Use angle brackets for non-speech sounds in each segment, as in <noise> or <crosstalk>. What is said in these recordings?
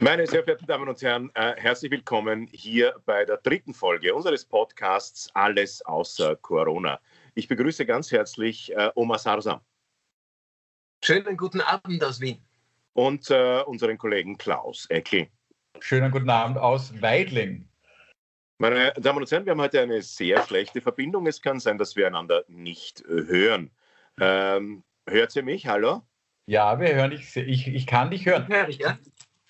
Meine sehr verehrten Damen und Herren, äh, herzlich willkommen hier bei der dritten Folge unseres Podcasts Alles außer Corona. Ich begrüße ganz herzlich äh, Omar Sarsam. Schönen guten Abend aus Wien. Und äh, unseren Kollegen Klaus Eckel. Schönen guten Abend aus Weidling. Meine Damen und Herren, wir haben heute eine sehr schlechte Verbindung. Es kann sein, dass wir einander nicht äh, hören. Ähm, hört ihr mich? Hallo? Ja, wir hören dich. Ich, ich kann dich hören. Hör ich, ja?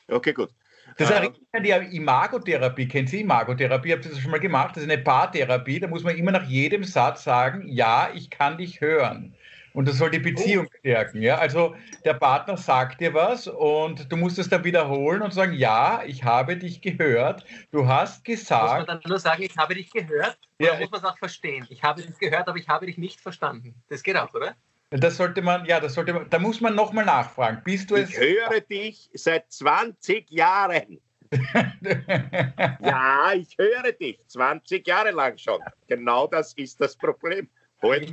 Okay, gut. Das erinnert mich an die Imagotherapie. Kennen Sie Imagotherapie? Habt ihr das schon mal gemacht? Das ist eine Paartherapie. Da muss man immer nach jedem Satz sagen, ja, ich kann dich hören. Und das soll die Beziehung oh. stärken. Ja? Also der Partner sagt dir was und du musst es dann wiederholen und sagen, ja, ich habe dich gehört. Du hast gesagt. Muss man dann nur sagen, ich habe dich gehört? Oder ja, muss man es auch verstehen? Ich habe dich gehört, aber ich habe dich nicht verstanden. Das geht auch, oder? Das sollte man, ja, das sollte man, da muss man nochmal nachfragen. Bist du es? Ich höre dich seit 20 Jahren. <laughs> ja, ich höre dich 20 Jahre lang schon. Genau das ist das Problem. Heute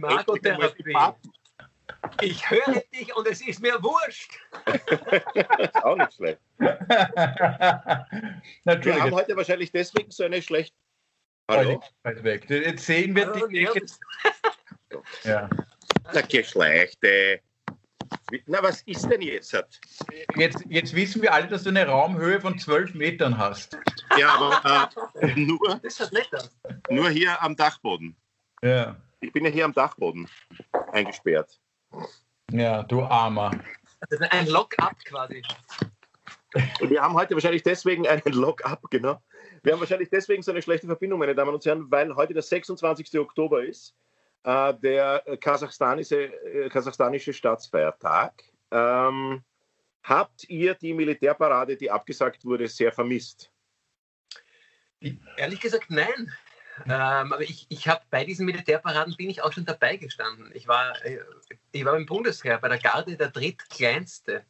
ich höre dich und es ist mir wurscht. ist <laughs> auch nicht schlecht. <laughs> Wir haben heute wahrscheinlich deswegen so eine schlechte. Hallo? Weg. Jetzt sehen wir die. ja. Na, Geschlechte. Na, was ist denn jetzt? jetzt? Jetzt wissen wir alle, dass du eine Raumhöhe von 12 Metern hast. Ja, aber äh, nur, nur hier am Dachboden. Ja. Ich bin ja hier am Dachboden eingesperrt. Ja, du Armer. Das ist ein Lock-up quasi. Und wir haben heute wahrscheinlich deswegen einen Lock-up, genau. Wir haben wahrscheinlich deswegen so eine schlechte Verbindung, meine Damen und Herren, weil heute der 26. Oktober ist der kasachstanische, äh, kasachstanische Staatsfeiertag. Ähm, habt ihr die Militärparade, die abgesagt wurde, sehr vermisst? Ehrlich gesagt, nein. Ähm, aber ich, ich habe bei diesen Militärparaden bin ich auch schon dabei gestanden. Ich war, äh, ich war im Bundesheer bei der Garde der drittkleinste.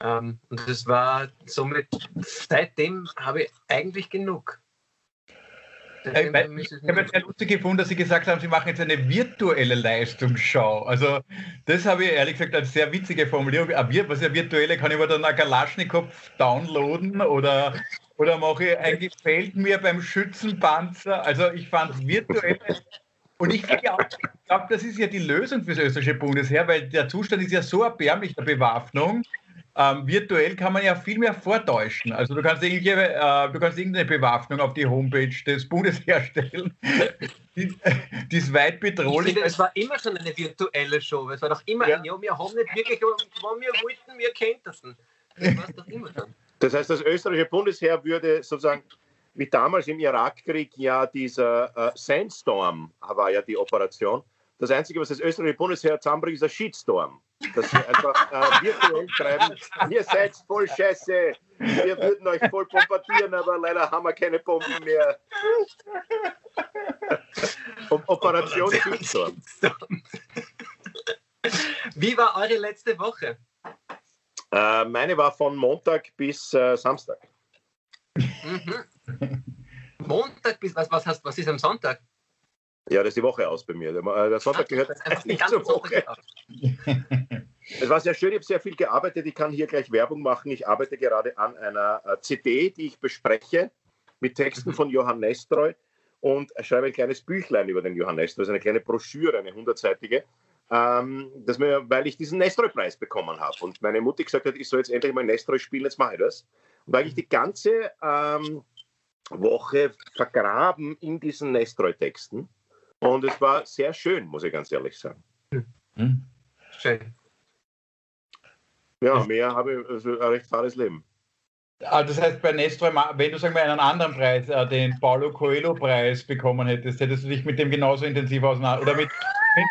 Ähm, und das war somit, seitdem habe ich eigentlich genug. Äh, ich habe es sehr lustig gefunden, dass Sie gesagt haben, Sie machen jetzt eine virtuelle Leistungsschau. Also das habe ich ehrlich gesagt als sehr witzige Formulierung. Was ja virtuelle, kann ich mir dann einen Galaschnikow downloaden oder, oder mache ich ein Gefällt mir beim Schützenpanzer. Also ich fand virtuelle und ich finde auch, ich glaube, das ist ja die Lösung für das österreichische Bundesheer, weil der Zustand ist ja so erbärmlich der Bewaffnung, ähm, virtuell kann man ja viel mehr vortäuschen. Also du kannst, äh, du kannst irgendeine Bewaffnung auf die Homepage des Bundes herstellen, <laughs> die, die ist weit bedrohlich. Finde, es war immer schon eine virtuelle Show. Es war doch immer ja. ein, ja, wir haben nicht wirklich, wann wir wollten, wir kennt das. Das war doch immer schon. Das heißt, das österreichische Bundesheer würde sozusagen wie damals im Irakkrieg ja dieser äh, Sandstorm war ja die Operation. Das Einzige, was das österreichische Bundesheer zusammenbringt, ist ein Shitstorm dass sie einfach äh, virtuell schreiben, ihr seid voll scheiße, wir würden euch voll bombardieren, aber leider haben wir keine Bomben mehr. Operation Shitstorm. Wie war eure letzte Woche? Äh, meine war von Montag bis äh, Samstag. Mhm. Montag bis was, was, hast, was ist am Sonntag? Ja, das ist die Woche aus bei mir. Der, äh, Sonntag gehört nicht zur Woche. <laughs> Es war sehr schön, ich habe sehr viel gearbeitet. Ich kann hier gleich Werbung machen. Ich arbeite gerade an einer äh, CD, die ich bespreche mit Texten mhm. von Johann Nestroy und schreibe ein kleines Büchlein über den Johann Nestroy, also eine kleine Broschüre, eine hundertseitige, ähm, dass mir, weil ich diesen Nestroy-Preis bekommen habe und meine Mutter gesagt hat, ich soll jetzt endlich mal Nestroy spielen, jetzt mache ich das. Und weil ich die ganze ähm, Woche vergraben in diesen Nestroy-Texten und es war sehr schön, muss ich ganz ehrlich sagen. Hm. Schön. Ja, mehr habe ich, also ein recht fahres Leben. Ah, das heißt, bei Nestor, wenn du sagen wir, einen anderen Preis, äh, den Paulo Coelho-Preis bekommen hättest, hättest du dich mit dem genauso intensiv auseinander oder mit, mit,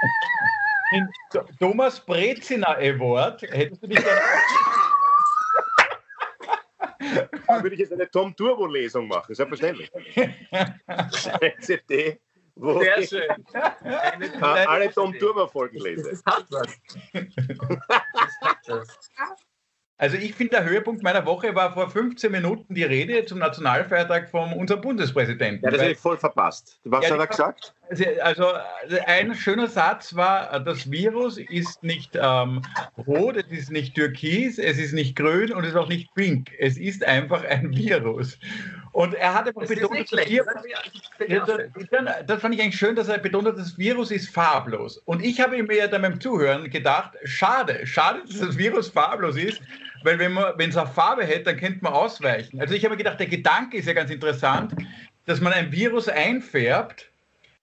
mit Thomas Brezina Award, hättest du dich dann Da würde ich jetzt eine Tom Turbo-Lesung machen, selbstverständlich. <laughs> CD Wo Sehr ich schön. alle Tom Turmer Folgen lese. Das hat was. Das hat was. Also ich finde, der Höhepunkt meiner Woche war vor 15 Minuten die Rede zum Nationalfeiertag von unserem Bundespräsidenten. Ja, das habe ich voll verpasst. Was ja, hat er gesagt? Also ein schöner Satz war, das Virus ist nicht ähm, rot, es ist nicht türkis, es ist nicht grün und es ist auch nicht pink. Es ist einfach ein Virus. Und er hat einfach betont, das, Virus, das, das, fand ich eigentlich schön, dass er betont hat, das Virus ist farblos. Und ich habe mir dann beim Zuhören gedacht, schade, schade, dass das Virus farblos ist, weil wenn man, wenn es eine Farbe hätte, dann könnte man ausweichen. Also ich habe mir gedacht, der Gedanke ist ja ganz interessant, dass man ein Virus einfärbt,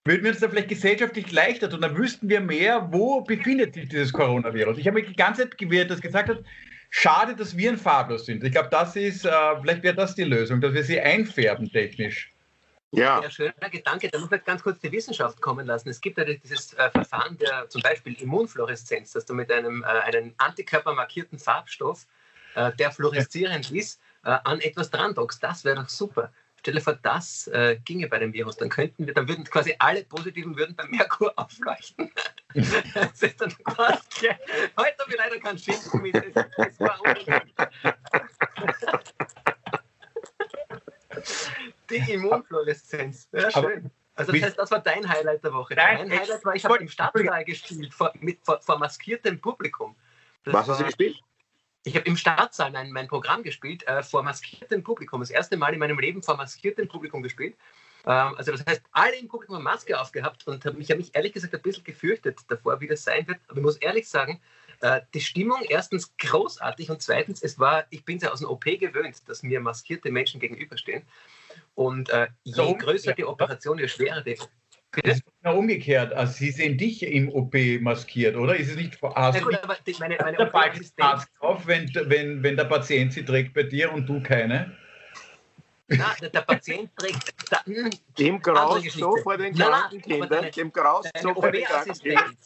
würden wir uns da vielleicht gesellschaftlich leichter tun, dann wüssten wir mehr, wo befindet sich dieses Coronavirus. Ich habe mir die ganze Zeit gewährt, dass gesagt hat, Schade, dass wir ein farblos sind. Ich glaube, das ist, äh, vielleicht wäre das die Lösung, dass wir sie einfärben technisch. Ja. Sehr schöner Gedanke. Da muss man ganz kurz die Wissenschaft kommen lassen. Es gibt ja dieses äh, Verfahren der zum Beispiel Immunfluoreszenz, dass du mit einem äh, einen antikörpermarkierten Farbstoff, äh, der fluoreszierend ist, äh, an etwas dran dockst. Das wäre doch super. Stell dir vor, das äh, ginge bei dem Virus, dann könnten wir, dann würden quasi alle Positiven würden bei Merkur <laughs> aufleuchten. das ist dann quasi, heute habe ich leider keinen Schimpfen mit. Das, das war Die Immunfluoreszenz. Ja, schön. Also das heißt, das war dein Highlight der Woche. Nein, mein Highlight war, ich habe im Stadtsaal gespielt, vor, mit, vor, vor maskiertem Publikum. Das Was hast du gespielt? Ich habe im Staatssaal mein, mein Programm gespielt, äh, vor maskiertem Publikum. Das erste Mal in meinem Leben vor maskiertem Publikum gespielt. Ähm, also das heißt, alle im Publikum haben Maske aufgehabt und hab, ich habe mich ehrlich gesagt ein bisschen gefürchtet davor, wie das sein wird. Aber ich muss ehrlich sagen, äh, die Stimmung erstens großartig und zweitens, es war, ich bin ja aus dem OP gewöhnt, dass mir maskierte Menschen gegenüberstehen. Und äh, je größer die Operation, je schwerer die das ist genau umgekehrt. Also Sie sehen dich im OP maskiert, oder? Ist es nicht hast ja, gut, aber die, meine, meine der auf, wenn, wenn, wenn der Patient sie trägt bei dir und du keine? Nein, der, der Patient trägt. Da, hm, dem graust so vor den kranken Kindern, dem graust so vor den kranken Kindern.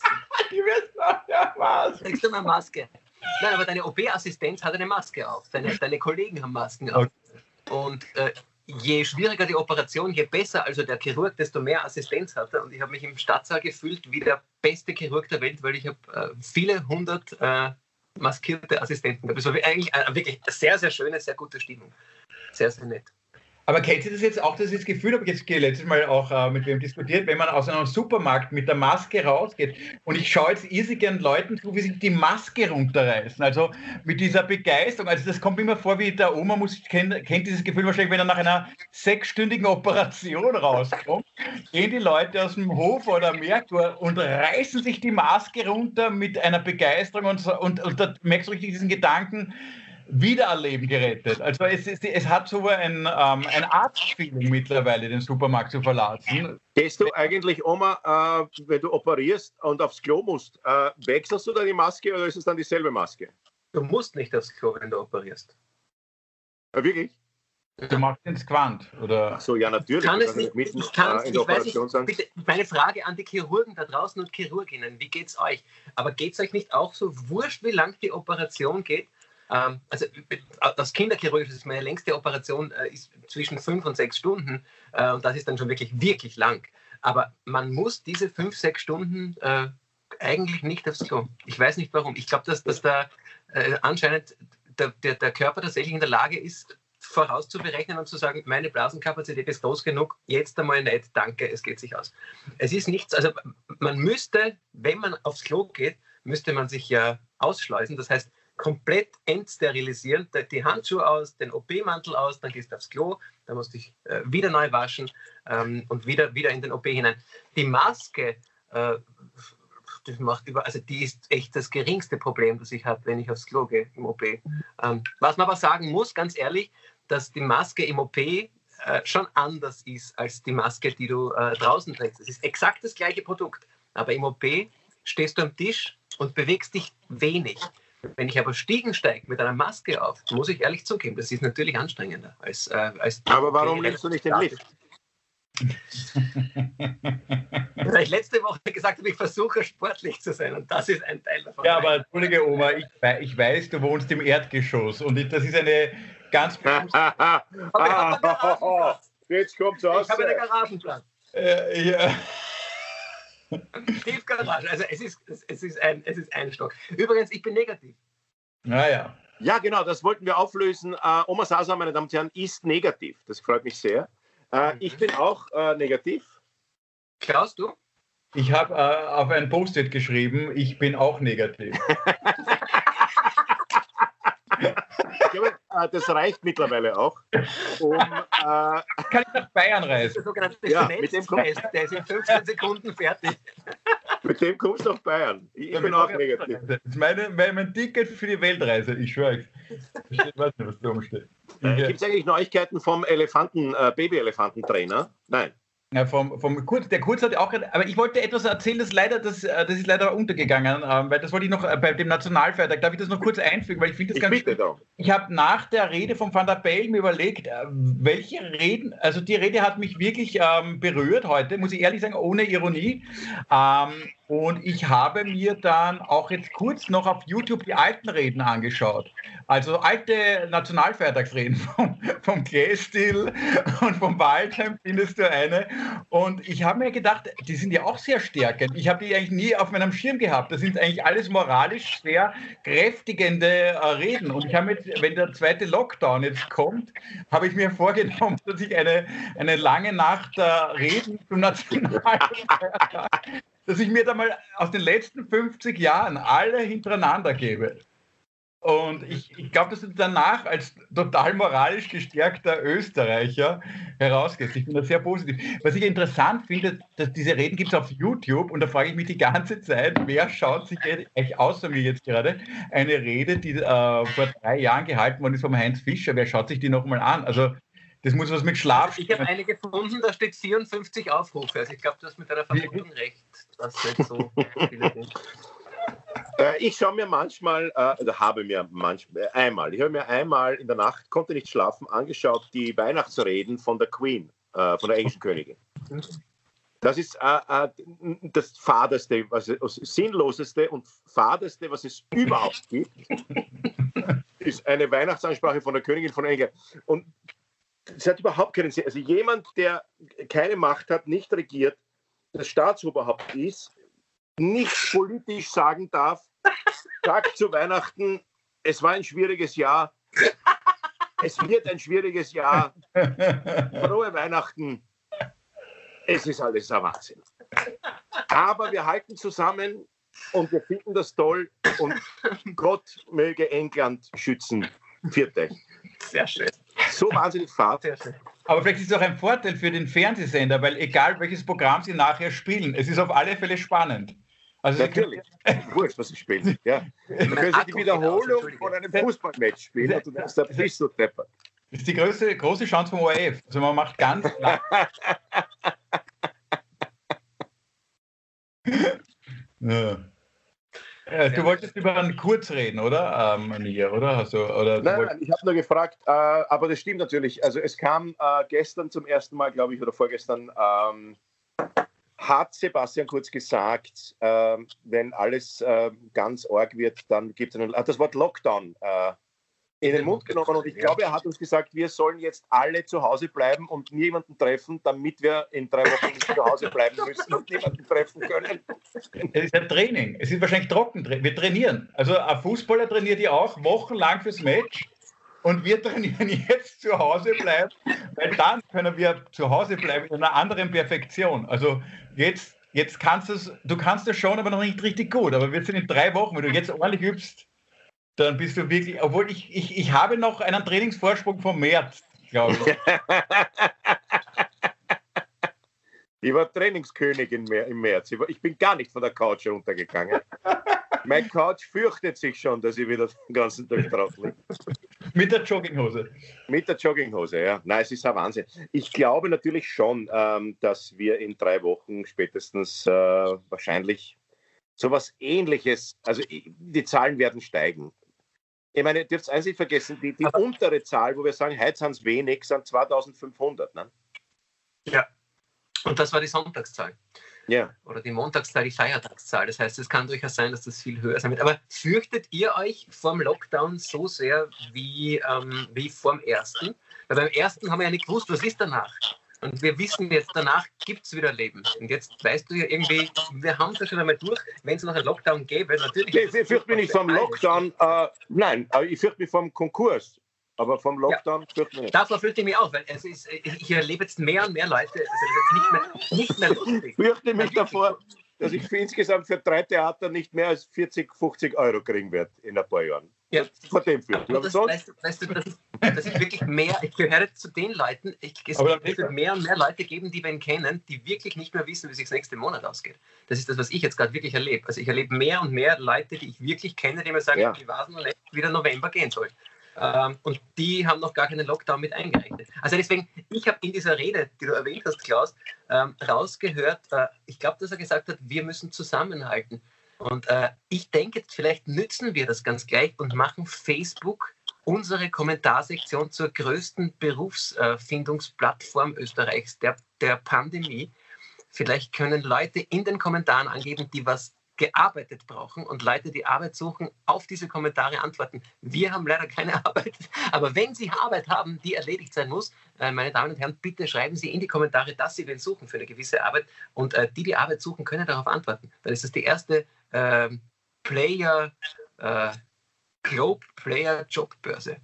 Die wissen ja was. Trägst du eine Maske? Nein, aber deine OP-Assistenz hat eine Maske auf. Deine, deine Kollegen haben Masken auf. Okay. Und äh, je schwieriger die Operation, je besser also der Chirurg, desto mehr Assistenz hat er. Und ich habe mich im Stadtsaal gefühlt wie der beste Chirurg der Welt, weil ich habe äh, viele hundert äh, maskierte Assistenten. Es war eigentlich eine wirklich sehr, sehr schöne, sehr gute Stimmung. Sehr, sehr nett. Aber kennt ihr das jetzt auch, das Gefühl, habe ich jetzt letztes Mal auch äh, mit wem diskutiert, wenn man aus einem Supermarkt mit der Maske rausgeht und ich schaue jetzt irrsinnig gern Leuten zu, wie sie die Maske runterreißen. Also mit dieser Begeisterung. Also das kommt immer vor, wie der Oma muss, kennt, kennt dieses Gefühl wahrscheinlich, wenn er nach einer sechsstündigen Operation rauskommt, gehen die Leute aus dem Hof oder Merkur und reißen sich die Maske runter mit einer Begeisterung und, und, und da merkst du richtig diesen Gedanken, Wiedererleben gerettet. Also es, es, es hat so ein, ähm, ein Arztfeeling mittlerweile, den Supermarkt zu verlassen. Gehst du eigentlich, Oma, äh, wenn du operierst und aufs Klo musst, äh, wechselst du dann die Maske oder ist es dann dieselbe Maske? Du musst nicht aufs Klo, wenn du operierst. Ja, wirklich? Du machst ins Quant, oder? Ach so, ja, natürlich. Kann es nicht, mitten, ich kann äh, ich weiß nicht, bitte, meine Frage an die Chirurgen da draußen und Chirurginnen, wie geht es euch? Aber geht es euch nicht auch so wurscht, wie lang die Operation geht? Ähm, also das Kinderchirurgische ist meine längste Operation, äh, ist zwischen fünf und sechs Stunden äh, und das ist dann schon wirklich, wirklich lang. Aber man muss diese fünf, sechs Stunden äh, eigentlich nicht aufs Klo. Ich weiß nicht warum. Ich glaube, dass, dass da äh, anscheinend der, der, der Körper tatsächlich in der Lage ist, vorauszuberechnen und zu sagen, meine Blasenkapazität ist groß genug, jetzt einmal nicht, danke, es geht sich aus. Es ist nichts, also man müsste, wenn man aufs Klo geht, müsste man sich ja ausschleusen. Das heißt, komplett entsterilisieren, die Handschuhe aus, den OP-Mantel aus, dann gehst du aufs Klo, dann musst du dich äh, wieder neu waschen ähm, und wieder, wieder in den OP hinein. Die Maske, äh, das macht über, also die ist echt das geringste Problem, das ich habe, wenn ich aufs Klo gehe im OP. Ähm, was man aber sagen muss, ganz ehrlich, dass die Maske im OP äh, schon anders ist als die Maske, die du äh, draußen trägst. Es ist exakt das gleiche Produkt, aber im OP stehst du am Tisch und bewegst dich wenig. Wenn ich aber Stiegen steige mit einer Maske auf, muss ich ehrlich zugeben, das ist natürlich anstrengender als. Äh, als aber warum nimmst du nicht den Lift? Weil ich letzte Woche gesagt habe, ich versuche sportlich zu sein und das ist ein Teil davon. Ja, aber entschuldige Oma, ich, ich weiß, du wohnst im Erdgeschoss und das ist eine ganz. <laughs> Jetzt kommt es aus. Ich habe einen Garagenplatz. Äh, ja. <laughs> Tiefgarage. Also es ist, es, ist ein, es ist ein Stock. Übrigens, ich bin negativ. Naja. Ja, genau, das wollten wir auflösen. Äh, Oma Sasa, meine Damen und Herren, ist negativ. Das freut mich sehr. Äh, ich bin auch äh, negativ. Klaus, du? Ich habe äh, auf ein Post-it geschrieben, ich bin auch negativ. <laughs> glaube, äh, das reicht mittlerweile auch. Um, äh, Kann ich nach Bayern reisen? Ja, mit dem Test, der ist in 15 Sekunden fertig. Mit dem kommst du nach Bayern. Ich ja, bin auch negativ. Das ist meine, mein Ticket für die Weltreise, ich schwöre. Ich weiß nicht, was da rumsteht. Äh, Gibt es eigentlich Neuigkeiten vom Elefanten, äh, Baby-Elefantentrainer? Nein. Ja, vom, vom Kurz, der Kurz hat auch gerade, aber ich wollte etwas erzählen, das leider, das, äh, das ist leider untergegangen, ähm, weil das wollte ich noch äh, bei dem Nationalfeiertag, darf ich das noch kurz einfügen, weil ich finde das ich ganz bitte Ich habe nach der Rede von Van der Bellen mir überlegt, äh, welche Reden, also die Rede hat mich wirklich ähm, berührt heute, muss ich ehrlich sagen, ohne Ironie. Ähm, und ich habe mir dann auch jetzt kurz noch auf YouTube die alten Reden angeschaut. Also alte Nationalfeiertagsreden <laughs> vom, vom Glästil und vom Waldheim findest du eine. Und ich habe mir gedacht, die sind ja auch sehr stärkend. Ich habe die eigentlich nie auf meinem Schirm gehabt. Das sind eigentlich alles moralisch sehr kräftigende äh, Reden. Und ich habe jetzt, wenn der zweite Lockdown jetzt kommt, habe ich mir vorgenommen, <laughs> dass ich eine, eine lange Nacht äh, Reden zum Nationalfeiertag dass ich mir da mal aus den letzten 50 Jahren alle hintereinander gebe. Und ich, ich glaube, dass du danach als total moralisch gestärkter Österreicher herausgehst. Ich finde das sehr positiv. Was ich interessant finde, dass diese Reden gibt es auf YouTube und da frage ich mich die ganze Zeit, wer schaut sich eigentlich außer mir jetzt gerade eine Rede, die äh, vor drei Jahren gehalten worden ist vom Heinz Fischer, wer schaut sich die nochmal an? Also das muss was mit Schlaf. Ich habe eine gefunden, da steht 54 Aufrufe. Also ich glaube, du hast mit deiner Vermutung recht, dass nicht so viele sind. <laughs> Äh, ich schaue mir manchmal, äh, oder habe mir manchmal, äh, einmal, ich habe mir einmal in der Nacht, konnte nicht schlafen, angeschaut, die Weihnachtsreden von der Queen, äh, von der englischen Königin. Das ist äh, äh, das Fadeste, was, das Sinnloseste und Fadeste, was es überhaupt gibt, <laughs> ist eine Weihnachtsansprache von der Königin von England. Und es hat überhaupt keinen Sinn. Also jemand, der keine Macht hat, nicht regiert, das Staatsoberhaupt ist, nicht politisch sagen darf, sagt zu Weihnachten, es war ein schwieriges Jahr, es wird ein schwieriges Jahr, frohe Weihnachten, es ist alles ein Wahnsinn. Aber wir halten zusammen und wir finden das toll und Gott möge England schützen. Vierte. Sehr schön so wahnsinnig fad. Aber vielleicht ist es auch ein Vorteil für den Fernsehsender, weil egal welches Programm sie nachher spielen, es ist auf alle Fälle spannend. Also Natürlich. Wurscht, was sie spielen. Ja. <laughs> Dann können sie die Wiederholung von einem Fußballmatch spielen und du da bist du deppert. Das ist die größte, große Chance vom ORF. Also man macht ganz <laughs> ja. Äh, du wolltest über einen Kurz reden, oder? Ähm, hier, oder? Hast du, oder nein, nein, ich habe nur gefragt, äh, aber das stimmt natürlich. Also es kam äh, gestern zum ersten Mal, glaube ich, oder vorgestern, ähm, hat Sebastian Kurz gesagt, äh, wenn alles äh, ganz arg wird, dann gibt es einen, das Wort Lockdown äh, in den Mund genommen und ich glaube, er hat uns gesagt, wir sollen jetzt alle zu Hause bleiben und niemanden treffen, damit wir in drei Wochen nicht zu Hause bleiben müssen und niemanden treffen können. Es ist ein Training. Es ist wahrscheinlich trocken. Wir trainieren. Also ein Fußballer trainiert ja auch wochenlang fürs Match und wir <laughs> trainieren jetzt zu Hause bleiben, weil dann können wir zu Hause bleiben in einer anderen Perfektion. Also jetzt, jetzt kannst du es, du kannst es schon, aber noch nicht richtig gut. Aber wir sind in drei Wochen, wenn du jetzt ordentlich übst, dann bist du wirklich, obwohl ich, ich, ich habe noch einen Trainingsvorsprung vom März, glaube ich. <laughs> ich war Trainingskönig im März. Ich bin gar nicht von der Couch runtergegangen. <laughs> Mein Couch fürchtet sich schon, dass ich wieder den ganzen Tag drauf liege. Mit der Jogginghose. Mit der Jogginghose, ja. Nein, es ist ein Wahnsinn. Ich glaube natürlich schon, ähm, dass wir in drei Wochen spätestens äh, wahrscheinlich sowas ähnliches, also die Zahlen werden steigen. Ich meine, ihr dürft eins nicht vergessen, die, die untere Zahl, wo wir sagen, heute sind es wenig, sind 2500. Ne? Ja, und das war die Sonntagszahl. Ja. Oder die Montagszahl, die Feiertagszahl. Das heißt, es kann durchaus sein, dass das viel höher sein wird. Aber fürchtet ihr euch vorm Lockdown so sehr wie, ähm, wie vorm ersten? Weil beim ersten haben wir ja nicht gewusst, was ist danach. Und wir wissen jetzt, danach gibt es wieder Leben. Und jetzt weißt du ja irgendwie, wir haben es ja schon einmal durch, wenn es noch einen Lockdown gäbe, natürlich. Nee, ich fürchte mich nicht vom Lockdown, äh, nein, äh, ich fürchte mich vom Konkurs. Aber vom Lockdown ja, fürchte ich nicht. Davor fürchte ich mich auch, weil es ist, ich erlebe jetzt mehr und mehr Leute, also das ist jetzt nicht mehr, nicht mehr lustig. Ich <laughs> fürchte mich davor, dass ich für insgesamt für drei Theater nicht mehr als 40, 50 Euro kriegen werde in ein paar Jahren. Ja. Vor dem ich. Weißt, weißt du, dass, dass ich wirklich mehr, ich gehöre zu den Leuten, ich, es wird mehr und mehr Leute geben, die wir kennen, die wirklich nicht mehr wissen, wie sich das nächste Monat ausgeht. Das ist das, was ich jetzt gerade wirklich erlebe. Also ich erlebe mehr und mehr Leute, die ich wirklich kenne, die mir sagen, ja. wie war es noch nicht, wie der November gehen soll. Ähm, und die haben noch gar keinen Lockdown mit eingerechnet. Also deswegen, ich habe in dieser Rede, die du erwähnt hast, Klaus, ähm, rausgehört, äh, ich glaube, dass er gesagt hat, wir müssen zusammenhalten. Und äh, ich denke, vielleicht nützen wir das ganz gleich und machen Facebook unsere Kommentarsektion zur größten Berufsfindungsplattform Österreichs, der, der Pandemie. Vielleicht können Leute in den Kommentaren angeben, die was gearbeitet brauchen und Leute, die Arbeit suchen, auf diese Kommentare antworten. Wir haben leider keine <laughs> Arbeit, aber wenn Sie Arbeit haben, die erledigt sein muss, äh, meine Damen und Herren, bitte schreiben Sie in die Kommentare, dass Sie wen suchen für eine gewisse Arbeit und äh, die, die Arbeit suchen, können darauf antworten. Dann ist das die erste äh, Player, äh, Globe Player Jobbörse,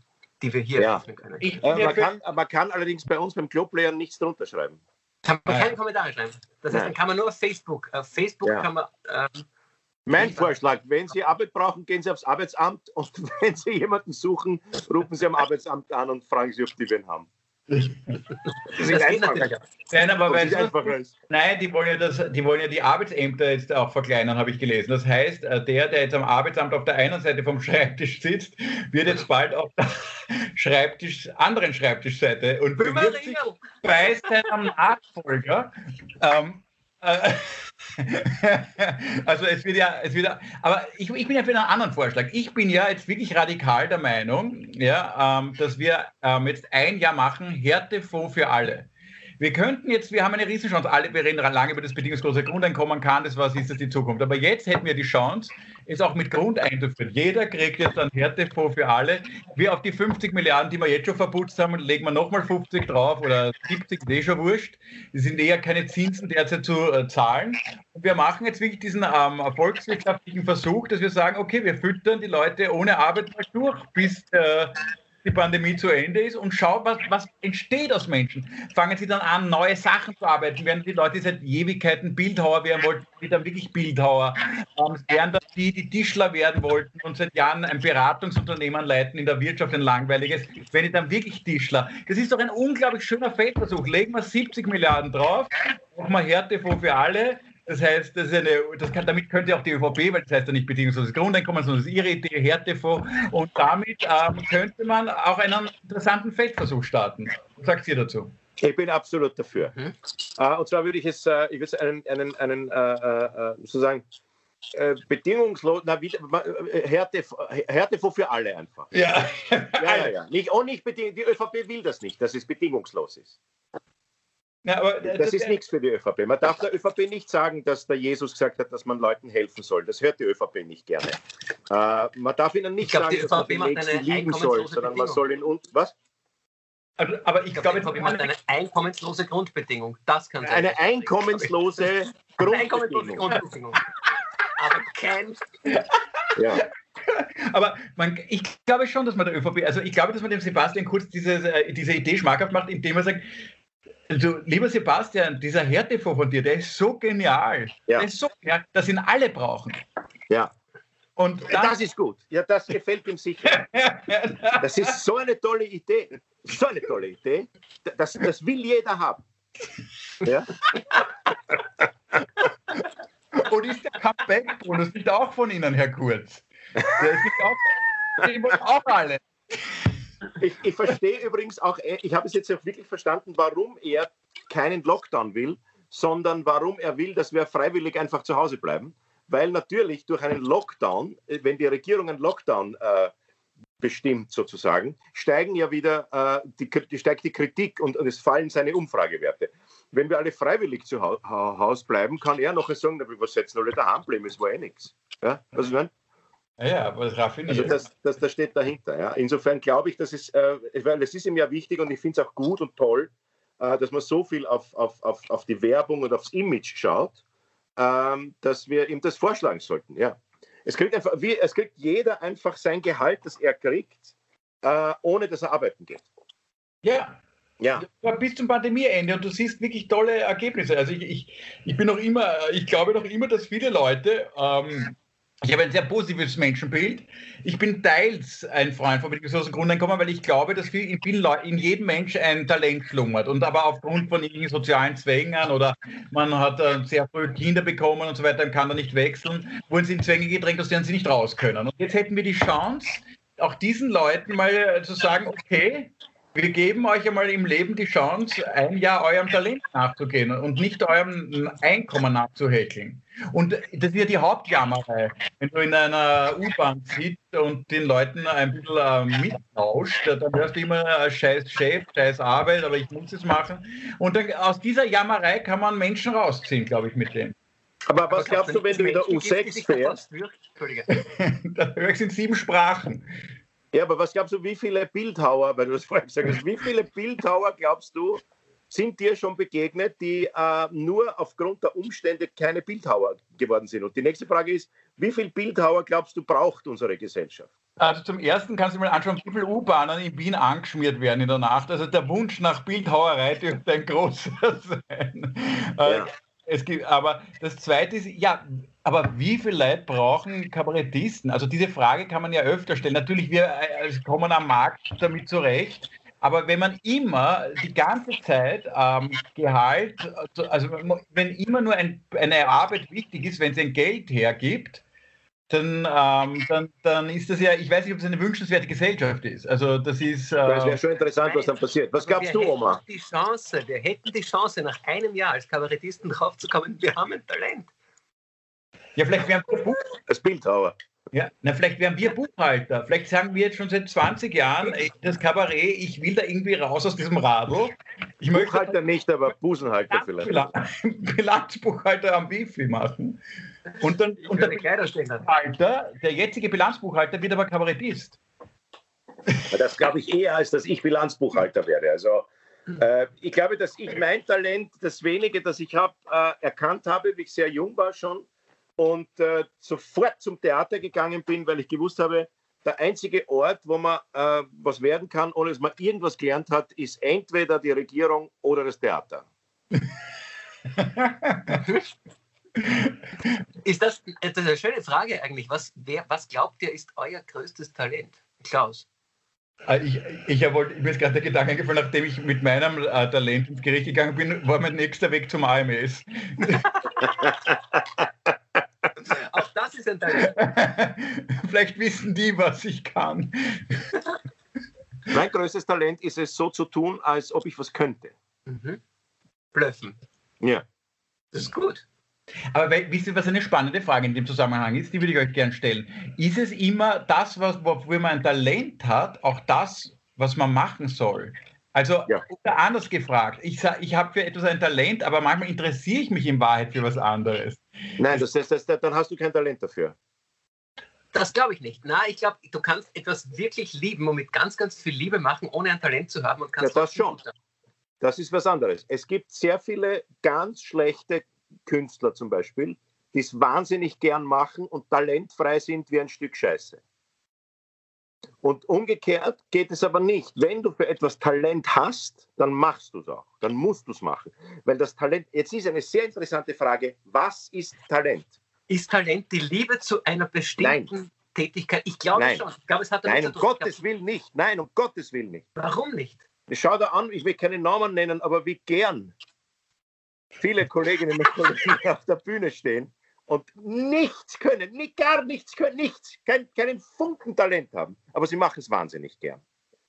die wir hier ja. öffnen können. Ich, äh, man, kann, man kann allerdings bei uns beim Globe Player nichts drunter schreiben. Kann man keine Kommentare schreiben. Das heißt, dann kann man nur auf Facebook. Auf Facebook ja. kann man ähm, mein Vorschlag, wenn Sie Arbeit brauchen, gehen Sie aufs Arbeitsamt <laughs> und wenn Sie jemanden suchen, rufen Sie am Arbeitsamt an und fragen Sie, ob die wen haben. Das ist einfacher. Nein, aber weil einfacher ist. Nein, die wollen, ja das, die wollen ja die Arbeitsämter jetzt auch verkleinern, habe ich gelesen. Das heißt, äh, der, der jetzt am Arbeitsamt auf der einen Seite vom Schreibtisch sitzt, wird jetzt bald auf der Schreibtisch, anderen Schreibtischseite und bewirbt sich bei seinem Nachfolger ähm, äh, <laughs> also es wird ja, es wird ja, aber ich, ich bin ja für einen anderen Vorschlag. Ich bin ja jetzt wirklich radikal der Meinung, ja, ähm, dass wir ähm, jetzt ein Jahr machen, Härtefonds für alle. Wir könnten jetzt, wir haben eine Riesenchance, alle, wir reden lange über das bedingungslose Grundeinkommen, kann das, was ist das die Zukunft. Aber jetzt hätten wir die Chance, es auch mit Grund einzuführen. Jeder kriegt jetzt einen Härtefonds für alle. Wir auf die 50 Milliarden, die wir jetzt schon verputzt haben, legen wir nochmal 50 drauf oder 70, ist eh schon wurscht. Das sind eher keine Zinsen derzeit zu äh, zahlen. Und wir machen jetzt wirklich diesen ähm, volkswirtschaftlichen Versuch, dass wir sagen, okay, wir füttern die Leute ohne Arbeit durch, bis äh, die Pandemie zu Ende ist und schau, was, was entsteht aus Menschen. Fangen sie dann an, neue Sachen zu arbeiten, werden die Leute, seit Ewigkeiten Bildhauer werden wollten, die dann wirklich Bildhauer, ähm, wären das die, die Tischler werden wollten und seit Jahren ein Beratungsunternehmen leiten in der Wirtschaft, ein langweiliges, wenn die dann wirklich Tischler. Das ist doch ein unglaublich schöner Feldversuch. Legen wir 70 Milliarden drauf, machen wir Härtefonds für alle, das heißt, das ist eine, das kann, damit könnte auch die ÖVP, weil das heißt ja nicht bedingungsloses Grundeinkommen, sondern das ist ihre Idee, Härtefonds. Und damit ähm, könnte man auch einen interessanten Feldversuch starten. Was sagt ihr dazu? Ich bin absolut dafür. Mhm. Uh, und zwar würde ich es, uh, ich würde einen, einen, einen uh, sozusagen bedingungslos, na, wieder, Härte, Härtefonds für alle einfach. Ja. ja, ja, ja. Nicht, auch nicht beding die ÖVP will das nicht, dass es bedingungslos ist. Ja, aber, das, das ist nichts für die ÖVP. Man darf der ÖVP nicht sagen, dass der Jesus gesagt hat, dass man Leuten helfen soll. Das hört die ÖVP nicht gerne. Äh, man darf ihnen nicht glaub, sagen, dass man den Nächsten lieben soll, sondern man soll ihn und was? Also, aber ich, ich glaube, glaub, macht eine einkommenslose Grundbedingung. Das kann sein. <laughs> Eine einkommenslose Grundbedingung. aber kein. Ja. Aber man, ich glaube schon, dass man der ÖVP, also ich glaube, dass man dem Sebastian Kurz diese, äh, diese Idee schmackhaft macht, indem er sagt, also, lieber Sebastian, dieser Härtefonds von dir, der ist so genial. Ja. Der ist so genial, dass ihn alle brauchen. Ja. Und dann, das ist gut. Ja, das gefällt ihm sicher. <laughs> Das ist so eine tolle Idee. So eine tolle Idee. Das, das will jeder haben. Ja? Und ist der Comeback-Bonus nicht auch von Ihnen, Herr Kurz? Der ist nicht auch, den wollen auch alle. Ich, ich verstehe übrigens auch, ich habe es jetzt auch wirklich verstanden, warum er keinen Lockdown will, sondern warum er will, dass wir freiwillig einfach zu Hause bleiben. Weil natürlich durch einen Lockdown, äh, wenn die Regierung einen Lockdown äh, bestimmt sozusagen, steigen ja wieder äh, die, steigt die Kritik und, und, es fallen seine Umfragewerte. Wenn wir alle freiwillig zu Hause bleiben, kann er noch sagen, was setzen alle daheim bleiben, es war eh nichts. Ja, was? Ja, aber das raffiniert. Also das, das, das steht dahinter. Ja. Insofern glaube ich, dass es, äh, weil es ist ihm ja wichtig und ich finde es auch gut und toll, äh, dass man so viel auf, auf, auf, auf die Werbung und aufs Image schaut, ähm, dass wir ihm das vorschlagen sollten. Ja. Es kriegt, einfach, wie, es kriegt jeder einfach sein Gehalt, das er kriegt, äh, ohne dass er arbeiten geht. Ja. Ja. Bis zum Pandemieende und du siehst wirklich tolle Ergebnisse. Also ich, ich, ich bin noch immer, ich glaube noch immer, dass viele Leute ähm, ich habe ein sehr positives Menschenbild. Ich bin teils ein Freund von bedingungslosen Grundeinkommen, weil ich glaube, dass in, in jedem Mensch ein Talent schlummert. Und aber aufgrund von irgendwelchen sozialen Zwängen oder man hat äh, sehr früh Kinder bekommen und so weiter, dann kann er nicht wechseln, wurden sie in Zwänge gedrängt, aus denen sie nicht raus können. Und jetzt hätten wir die Chance, auch diesen Leuten mal zu sagen, okay, wir geben euch einmal im Leben die Chance, ein Jahr eurem Talent nachzugehen und nicht eurem Einkommen nachzuhäkeln. Und das ist ja die Hauptjammerei. Wenn du in einer U-Bahn sitzt und den Leuten ein bisschen äh, mittauscht, dann hörst du immer äh, scheiß Chef, scheiß Arbeit, aber ich muss es machen. Und dann, aus dieser Jammerei kann man Menschen rausziehen, glaube ich, mit dem. Aber was glaubst du, wenn du in der U6 fährst? <laughs> es in sieben Sprachen. Ja, aber was glaubst du, wie viele Bildhauer, weil du das vorhin gesagt hast, wie viele Bildhauer glaubst du, sind dir schon begegnet, die äh, nur aufgrund der Umstände keine Bildhauer geworden sind? Und die nächste Frage ist, wie viele Bildhauer glaubst du braucht unsere Gesellschaft? Also zum Ersten kannst du mal anschauen, wie viele U-Bahnen in Wien angeschmiert werden in der Nacht. Also der Wunsch nach Bildhauerei dürfte ein großer <laughs> sein. Äh, ja. Es gibt, aber das Zweite ist, ja, aber wie viele Leute brauchen Kabarettisten? Also diese Frage kann man ja öfter stellen. Natürlich, wir äh, kommen am Markt damit zurecht. Aber wenn man immer die ganze Zeit ähm, Gehalt, also wenn immer nur ein, eine Arbeit wichtig ist, wenn es ein Geld hergibt, dann, ähm, dann, dann ist das ja, ich weiß nicht, ob es eine wünschenswerte Gesellschaft ist. Also das ist. Äh, das wäre schon interessant, was dann passiert. Was glaubst du, Oma? Die Chance, wir hätten die Chance, nach einem Jahr als Kabarettisten draufzukommen, wir haben ein Talent. Ja, vielleicht wären wir Buch als Bildhauer. Ja, na, vielleicht wären wir Buchhalter. Vielleicht sagen wir jetzt schon seit 20 Jahren, das Kabarett, ich will da irgendwie raus aus diesem Radl. Ich Buchhalter möchte, nicht, aber Busenhalter vielleicht. Bilanzbuchhalter am Bifi machen. Und dann und der Bilanzbuchhalter, der jetzige Bilanzbuchhalter wird aber Kabarettist. Das glaube ich eher, als dass ich Bilanzbuchhalter werde. Also äh, ich glaube, dass ich mein Talent, das wenige, das ich habe, äh, erkannt habe, wie ich sehr jung war schon und äh, sofort zum Theater gegangen bin, weil ich gewusst habe, der einzige Ort, wo man äh, was werden kann, ohne dass man irgendwas gelernt hat, ist entweder die Regierung oder das Theater. <laughs> ist das, das ist eine schöne Frage eigentlich. Was, wer, was glaubt ihr, ist euer größtes Talent? Klaus. Ah, ich, ich, ich, mir ist gerade der Gedanke gefallen, nachdem ich mit meinem äh, Talent ins Gericht gegangen bin, war mein nächster Weg zum AMS. <laughs> Das ist ein Talent. Vielleicht wissen die, was ich kann. Mein größtes Talent ist es, so zu tun, als ob ich was könnte. Mhm. Blöffen. Ja. Das ist gut. Aber wisst ihr, was eine spannende Frage in dem Zusammenhang ist? Die würde ich euch gerne stellen. Ist es immer das, was, wofür man ein Talent hat, auch das, was man machen soll? Also ja. anders gefragt, ich, ich habe für etwas ein Talent, aber manchmal interessiere ich mich in Wahrheit für was anderes. Nein, das heißt, das, dann hast du kein Talent dafür. Das glaube ich nicht. Nein, ich glaube, du kannst etwas wirklich lieben und mit ganz, ganz viel Liebe machen, ohne ein Talent zu haben. Und kannst ja, das schon. Das ist was anderes. Es gibt sehr viele ganz schlechte Künstler zum Beispiel, die es wahnsinnig gern machen und talentfrei sind wie ein Stück Scheiße. Und umgekehrt geht es aber nicht. Wenn du für etwas Talent hast, dann machst du es auch. Dann musst du es machen. Weil das Talent, jetzt ist eine sehr interessante Frage, was ist Talent? Ist Talent die Liebe zu einer bestimmten Nein. Tätigkeit? Ich glaube Nein. schon. Ich glaube, es hat Nein, um Gottes Willen nicht. Nein, um Gottes Willen nicht. Warum nicht? Schau da an, ich will keine Namen nennen, aber wie gern viele Kolleginnen und Kollegen <laughs> auf der Bühne stehen und nichts können, nicht, gar nichts können, nichts, kein, keinen Funken Talent haben, aber sie machen es wahnsinnig gern.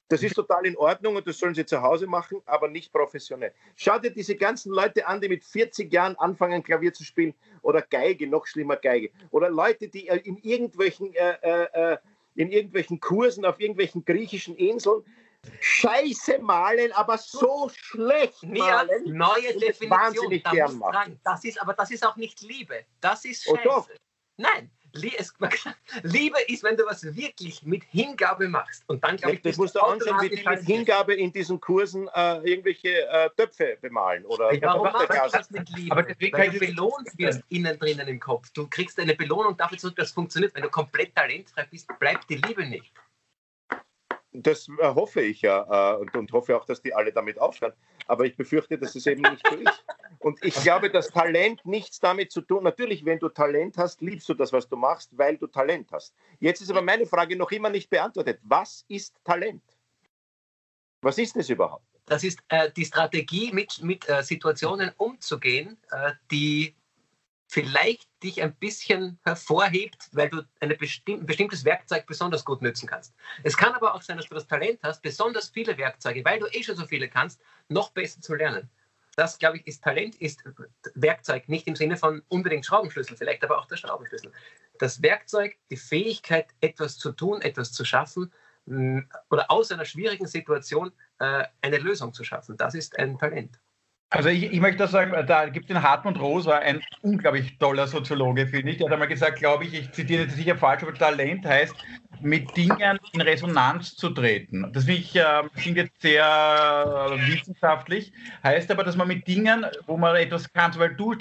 Das ist total in Ordnung und das sollen sie zu Hause machen, aber nicht professionell. Schau dir diese ganzen Leute an, die mit 40 Jahren anfangen, Klavier zu spielen oder Geige, noch schlimmer Geige. Oder Leute, die äh, in irgendwelchen, äh, äh, äh, in irgendwelchen Kursen auf irgendwelchen griechischen Inseln Scheiße malen, aber so schlecht malen. Ja, neue Definition. Wahnsinnig gern machen. das ist, aber das ist auch nicht Liebe. Das ist oh, Scheiße. Oh, Nein, <laughs> Liebe ist, wenn du was wirklich mit Hingabe machst. Und dann, glaube ich, das musst du anschauen, wie die mit Hingabe in diesen Kursen äh, irgendwelche äh, Töpfe bemalen. Oder warum machst das mit Liebe? Aber deswegen Weil du belohnt wirst innen drinnen im Kopf. Du kriegst eine Belohnung dafür zurück, dass es funktioniert. Wenn du komplett talentfrei bist, bleibt die Liebe nicht. Das äh, hoffe ich ja äh, und, und, hoffe auch, dass die alle damit aufhören. Aber ich befürchte, dass es eben nicht so ist. Und ich glaube, dass Talent nichts damit zu tun. Natürlich, wenn du Talent hast, liebst du das, was du machst, weil du Talent hast. Jetzt ist aber meine Frage noch immer nicht beantwortet. Was ist Talent? Was ist es überhaupt? Das ist äh, die Strategie, mit, mit äh, Situationen umzugehen, äh, die vielleicht dich ein bisschen hervorhebt, weil du bestimm ein bestimmtes Werkzeug besonders gut nutzen kannst. Es kann aber auch sein, dass du das Talent hast, besonders viele Werkzeuge, weil du eh schon so viele kannst, noch besser zu lernen. Das, glaube ich, ist Talent, ist Werkzeug, nicht im Sinne von unbedingt Schraubenschlüssel, vielleicht aber auch der Schraubenschlüssel. Das Werkzeug, die Fähigkeit, etwas zu tun, etwas zu schaffen oder aus einer schwierigen Situation äh, eine Lösung zu schaffen, das ist ein Talent. Also ich, ich möchte sagen, da gibt es den Hartmut Rosa, ein unglaublich toller Soziologe, finde ich. Der hat einmal gesagt, glaube ich, ich zitiere jetzt sicher falsch, aber Talent heißt, mit Dingen in Resonanz zu treten. Das finde ich äh, klingt jetzt sehr äh, wissenschaftlich, heißt aber, dass man mit Dingen, wo man etwas kann, weil du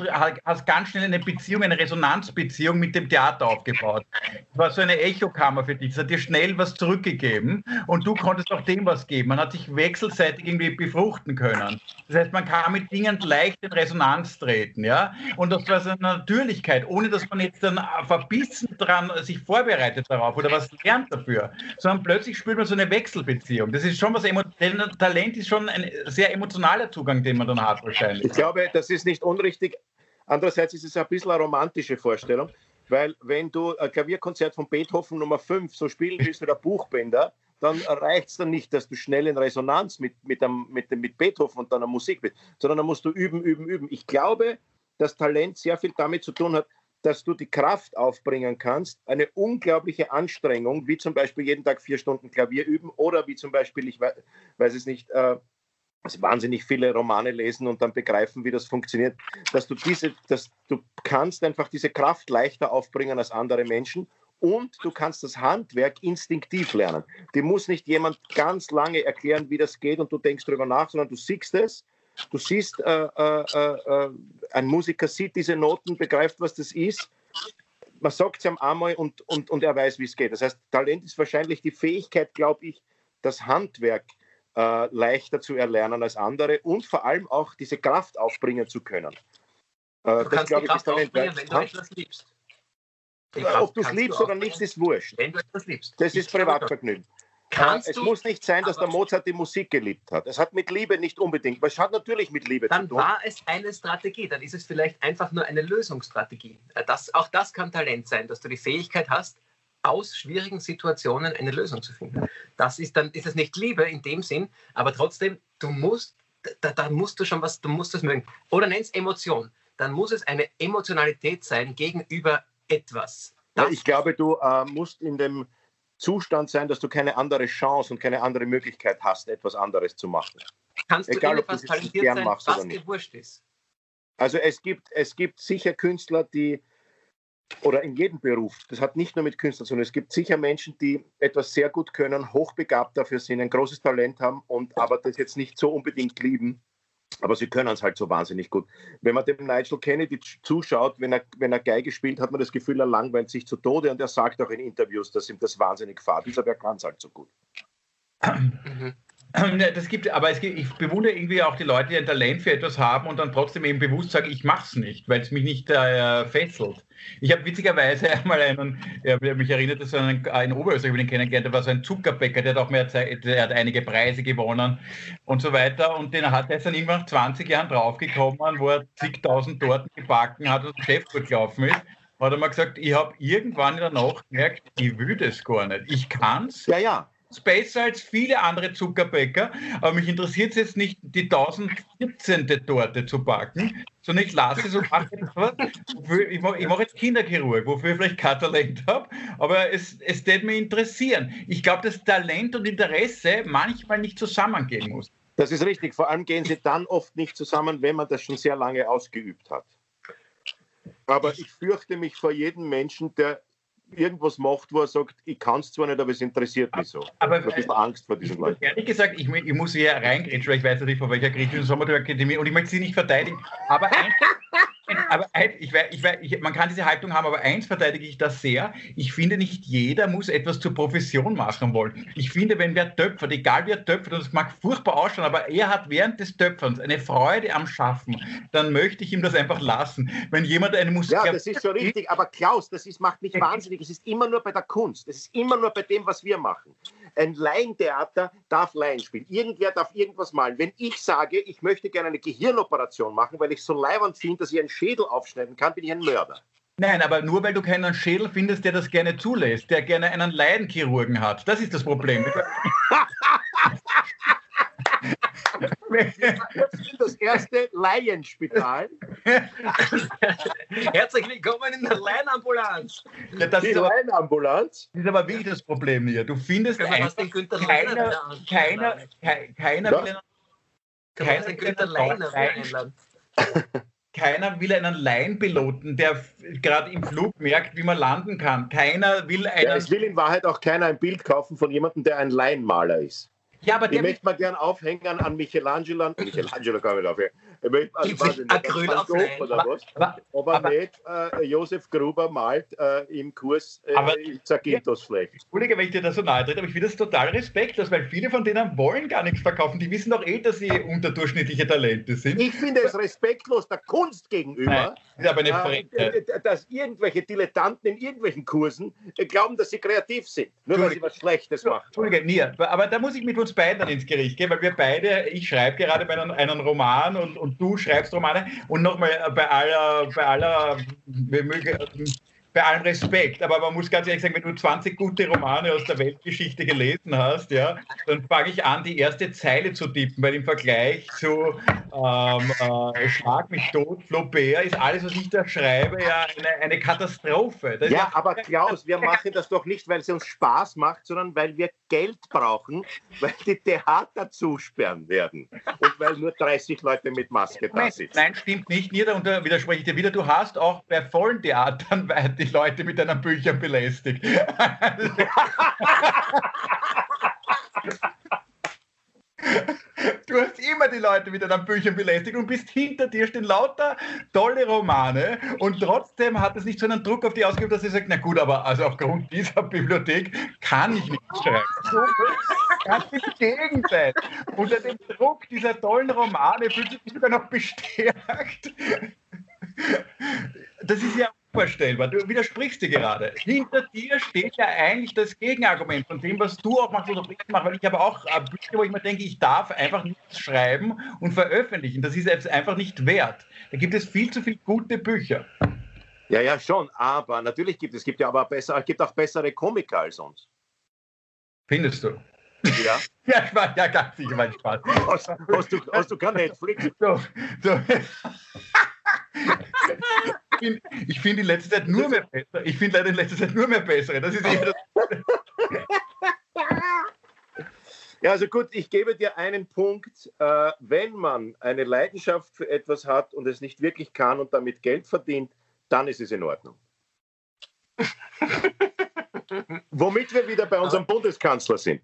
hast ganz schnell eine Beziehung, eine Resonanzbeziehung mit dem Theater aufgebaut. Das war so eine Echokammer für dich. Das hat dir schnell was zurückgegeben und du konntest auch dem was geben. Man hat sich wechselseitig irgendwie befruchten können. Das heißt, man kann mit Dingen leicht in Resonanz treten, ja. Und das war so eine Natürlichkeit, ohne dass man jetzt dann verbissen dran sich vorbereitet darauf oder was lernt lernt dafür, sondern plötzlich spürt man so eine Wechselbeziehung. Das ist schon was, Talent ist schon ein sehr emotionaler Zugang, den man dann hat wahrscheinlich. Ich glaube, das ist nicht unrichtig. Andererseits ist es ein bisschen eine romantische Vorstellung, weil wenn du ein Klavierkonzert von Beethoven Nummer 5 so spielen willst wie der Buchbänder, dann reicht es dann nicht, dass du schnell in Resonanz mit, mit, dem, mit, dem, mit Beethoven und deiner Musik bist, sondern dann musst du üben, üben, üben. Ich glaube, dass Talent sehr viel damit zu tun hat, dass du die Kraft aufbringen kannst, eine unglaubliche Anstrengung, wie zum Beispiel jeden Tag vier Stunden Klavier üben oder wie zum Beispiel, ich weiß, weiß es nicht, äh, also wahnsinnig viele Romane lesen und dann begreifen, wie das funktioniert, dass du diese, dass du kannst einfach diese Kraft leichter aufbringen als andere Menschen und du kannst das Handwerk instinktiv lernen. Dir muss nicht jemand ganz lange erklären, wie das geht und du denkst darüber nach, sondern du siehst es Du siehst, äh, äh, äh, ein Musiker sieht diese Noten, begreift, was das ist. Man sagt es ihm einmal und, und, und er weiß, wie es geht. Das heißt, Talent ist wahrscheinlich die Fähigkeit, glaube ich, das Handwerk äh, leichter zu erlernen als andere und vor allem auch diese Kraft aufbringen zu können. Äh, du das, glaube ich, ist Talent. Wenn du etwas liebst. Ob du es liebst oder nicht, ist wurscht. Wenn du etwas liebst. Das ist Privatvergnügen. Kannst es muss nicht sein, dass der Mozart die Musik geliebt hat. Es hat mit Liebe nicht unbedingt, aber es hat natürlich mit Liebe zu tun. Dann war es eine Strategie, dann ist es vielleicht einfach nur eine Lösungsstrategie. Das, auch das kann Talent sein, dass du die Fähigkeit hast, aus schwierigen Situationen eine Lösung zu finden. Das ist dann ist es nicht Liebe in dem Sinn, aber trotzdem, du musst, da, da musst du schon was, du musst das mögen. Oder nenn es Emotion. Dann muss es eine Emotionalität sein gegenüber etwas. Ja, ich glaube, du äh, musst in dem Zustand sein, dass du keine andere Chance und keine andere Möglichkeit hast, etwas anderes zu machen. Kannst du Egal, ob du talentiert sein, machst was dir wurscht ist? Also es gibt, es gibt sicher Künstler, die, oder in jedem Beruf, das hat nicht nur mit Künstlern zu tun, es gibt sicher Menschen, die etwas sehr gut können, hochbegabt dafür sind, ein großes Talent haben und aber das jetzt nicht so unbedingt lieben aber sie können es halt so wahnsinnig gut. Wenn man dem Nigel Kennedy zuschaut, wenn er, wenn er Geige spielt, hat man das Gefühl, er langweilt sich zu Tode und er sagt auch in Interviews, dass ihm das wahnsinnig fad ist, aber er kann es halt so gut. Mhm. Das gibt, aber es gibt, ich bewundere irgendwie auch die Leute, die ein Talent für etwas haben und dann trotzdem eben bewusst sagen, ich mache es nicht, weil es mich nicht äh, fesselt. Ich habe witzigerweise <laughs> einmal einen, ja, mich erinnert, dass einen, einen Oberösterreich, den kennengelernt der war so ein Zuckerbäcker, der hat auch mehr Zeit, der hat einige Preise gewonnen und so weiter. Und den hat er dann irgendwann nach 20 Jahren draufgekommen, wo er zigtausend Torten gebacken hat und Chef gelaufen ist hat er mal gesagt, ich habe irgendwann in der Nacht gemerkt, ich will das gar nicht. Ich kann es. Ja, ja besser als viele andere Zuckerbäcker, aber mich interessiert es jetzt nicht, die 1014. Torte zu backen, sondern ich lasse so machen, wofür, ich mache mach jetzt Kinderchirurg, wofür ich vielleicht kein Talent habe, aber es, es mich interessieren. Ich glaube, dass Talent und Interesse manchmal nicht zusammengehen muss. Das ist richtig. Vor allem gehen sie dann oft nicht zusammen, wenn man das schon sehr lange ausgeübt hat. Aber ich fürchte mich vor jedem Menschen, der irgendwas macht, wo er sagt, ich kann es zwar nicht, aber es interessiert mich so. Aber ich habe Angst vor diesen Leuten. Ehrlich gesagt, ich, ich muss hier reingrätschen, weil ich weiß nicht, von welcher griechischen Sommertour-Akademie und ich möchte sie nicht verteidigen. Aber aber ich, ich, ich, man kann diese Haltung haben, aber eins verteidige ich das sehr. Ich finde, nicht jeder muss etwas zur Profession machen wollen. Ich finde, wenn wer töpfert, egal wer töpfert, und das mag furchtbar ausschauen, aber er hat während des Töpferns eine Freude am Schaffen, dann möchte ich ihm das einfach lassen. Wenn jemand eine Musik. Ja, das ist schon richtig, aber Klaus, das ist, macht mich <laughs> wahnsinnig. Es ist immer nur bei der Kunst. Es ist immer nur bei dem, was wir machen. Ein Laientheater darf Laien spielen. Irgendwer darf irgendwas malen. Wenn ich sage, ich möchte gerne eine Gehirnoperation machen, weil ich so leibend finde, dass ich einen Schädel aufschneiden kann, bin ich ein Mörder. Nein, aber nur weil du keinen Schädel findest, der das gerne zulässt, der gerne einen Leidenchirurgen hat. Das ist das Problem. <laughs> <laughs> das erste Laienspital. <laughs> Herzlich willkommen in der Laienambulanz. Ja, das Die ist Laienambulanz? Das ist aber wirklich das Problem hier. Du findest ein, keiner, keiner, keiner, will einen, keiner, keiner, <laughs> keiner will einen Laienpiloten, der gerade im Flug merkt, wie man landen kann. Keiner will einen. Ja, es will in Wahrheit auch keiner ein Bild kaufen von jemandem, der ein Laienmaler ist. Ja, aber ich möchte mal gern aufhängen an Michelangelo. Michelangelo kann ich aufhängen. Ich möchte, also, weiß nicht, Acryl auf oder was? Aber, aber, aber nicht äh, Josef Gruber malt äh, im Kurs äh, aber, Zagintos. Entschuldige, wenn ich dir da so nahe trete, aber ich finde das total respektlos, weil viele von denen wollen gar nichts verkaufen. Die wissen doch eh, dass sie unterdurchschnittliche Talente sind. Ich finde es respektlos der Kunst gegenüber, Nein, aber eine äh, dass irgendwelche Dilettanten in irgendwelchen Kursen äh, glauben, dass sie kreativ sind, nur weil sie was Schlechtes machen. Entschuldige, Nia, aber da muss ich mit uns beiden ins Gericht gehen, weil wir beide, ich schreibe gerade bei einem, einen Roman und, und du schreibst Romane. Und nochmal äh, bei aller, bei aller, bei allem Respekt, aber man muss ganz ehrlich sagen, wenn du 20 gute Romane aus der Weltgeschichte gelesen hast, ja, dann fange ich an, die erste Zeile zu tippen, weil im Vergleich zu ähm, äh, Schlag mich tot, Flaubert, ist alles, was ich da schreibe, ja eine, eine Katastrophe. Das ja, aber Klaus, wir machen das doch nicht, weil es uns Spaß macht, sondern weil wir Geld brauchen, weil die Theater zusperren werden und weil nur 30 Leute mit Maske da sitzen. Nein, stimmt nicht. Hier widerspreche ich dir wieder. Du hast auch bei vollen Theatern weit <laughs> die Leute mit deinen Büchern belästigt. <laughs> Du hast immer die Leute mit deinen Büchern belästigt und bist hinter dir stehen lauter tolle Romane und trotzdem hat es nicht so einen Druck auf die ausgeübt, dass sie sagt, na gut, aber also aufgrund dieser Bibliothek kann ich nicht schreiben. Ganz im Gegenteil. Unter dem Druck dieser tollen Romane fühlt sich sogar noch bestärkt. Das ist ja unvorstellbar. Du widersprichst dir gerade. Hinter dir steht ja eigentlich das Gegenargument von dem, was du auch machst oder ich mache, weil ich habe auch äh, Bücher, wo ich mir denke, ich darf einfach nichts schreiben und veröffentlichen. Das ist jetzt einfach nicht wert. Da gibt es viel zu viele gute Bücher. Ja, ja, schon, aber natürlich gibt es, gibt ja aber besser, gibt auch bessere Komiker als uns. Findest du? Ja. <laughs> ja, ich war ja ganz sicher mein Spaß. Hast, hast, du, hast du kein Netflix? <laughs> So, so. Ich finde in letzter Zeit nur mehr besser. Ich finde leider in letzter Zeit nur mehr bessere. Das ist eben das Ja, also gut, ich gebe dir einen Punkt. Äh, wenn man eine Leidenschaft für etwas hat und es nicht wirklich kann und damit Geld verdient, dann ist es in Ordnung. <laughs> Womit wir wieder bei unserem Bundeskanzler sind.